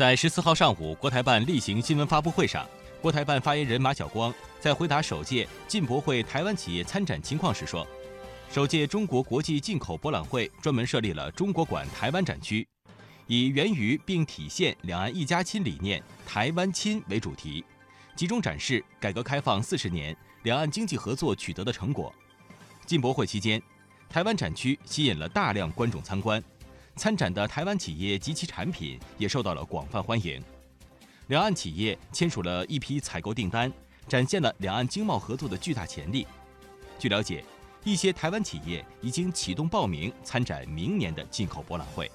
在十四号上午，国台办例行新闻发布会上，国台办发言人马晓光在回答首届进博会台湾企业参展情况时说，首届中国国际进口博览会专门设立了中国馆台湾展区，以源于并体现两岸一家亲理念“台湾亲”为主题，集中展示改革开放四十年两岸经济合作取得的成果。进博会期间，台湾展区吸引了大量观众参观。参展的台湾企业及其产品也受到了广泛欢迎，两岸企业签署了一批采购订单，展现了两岸经贸合作的巨大潜力。据了解，一些台湾企业已经启动报名参展明年的进口博览会。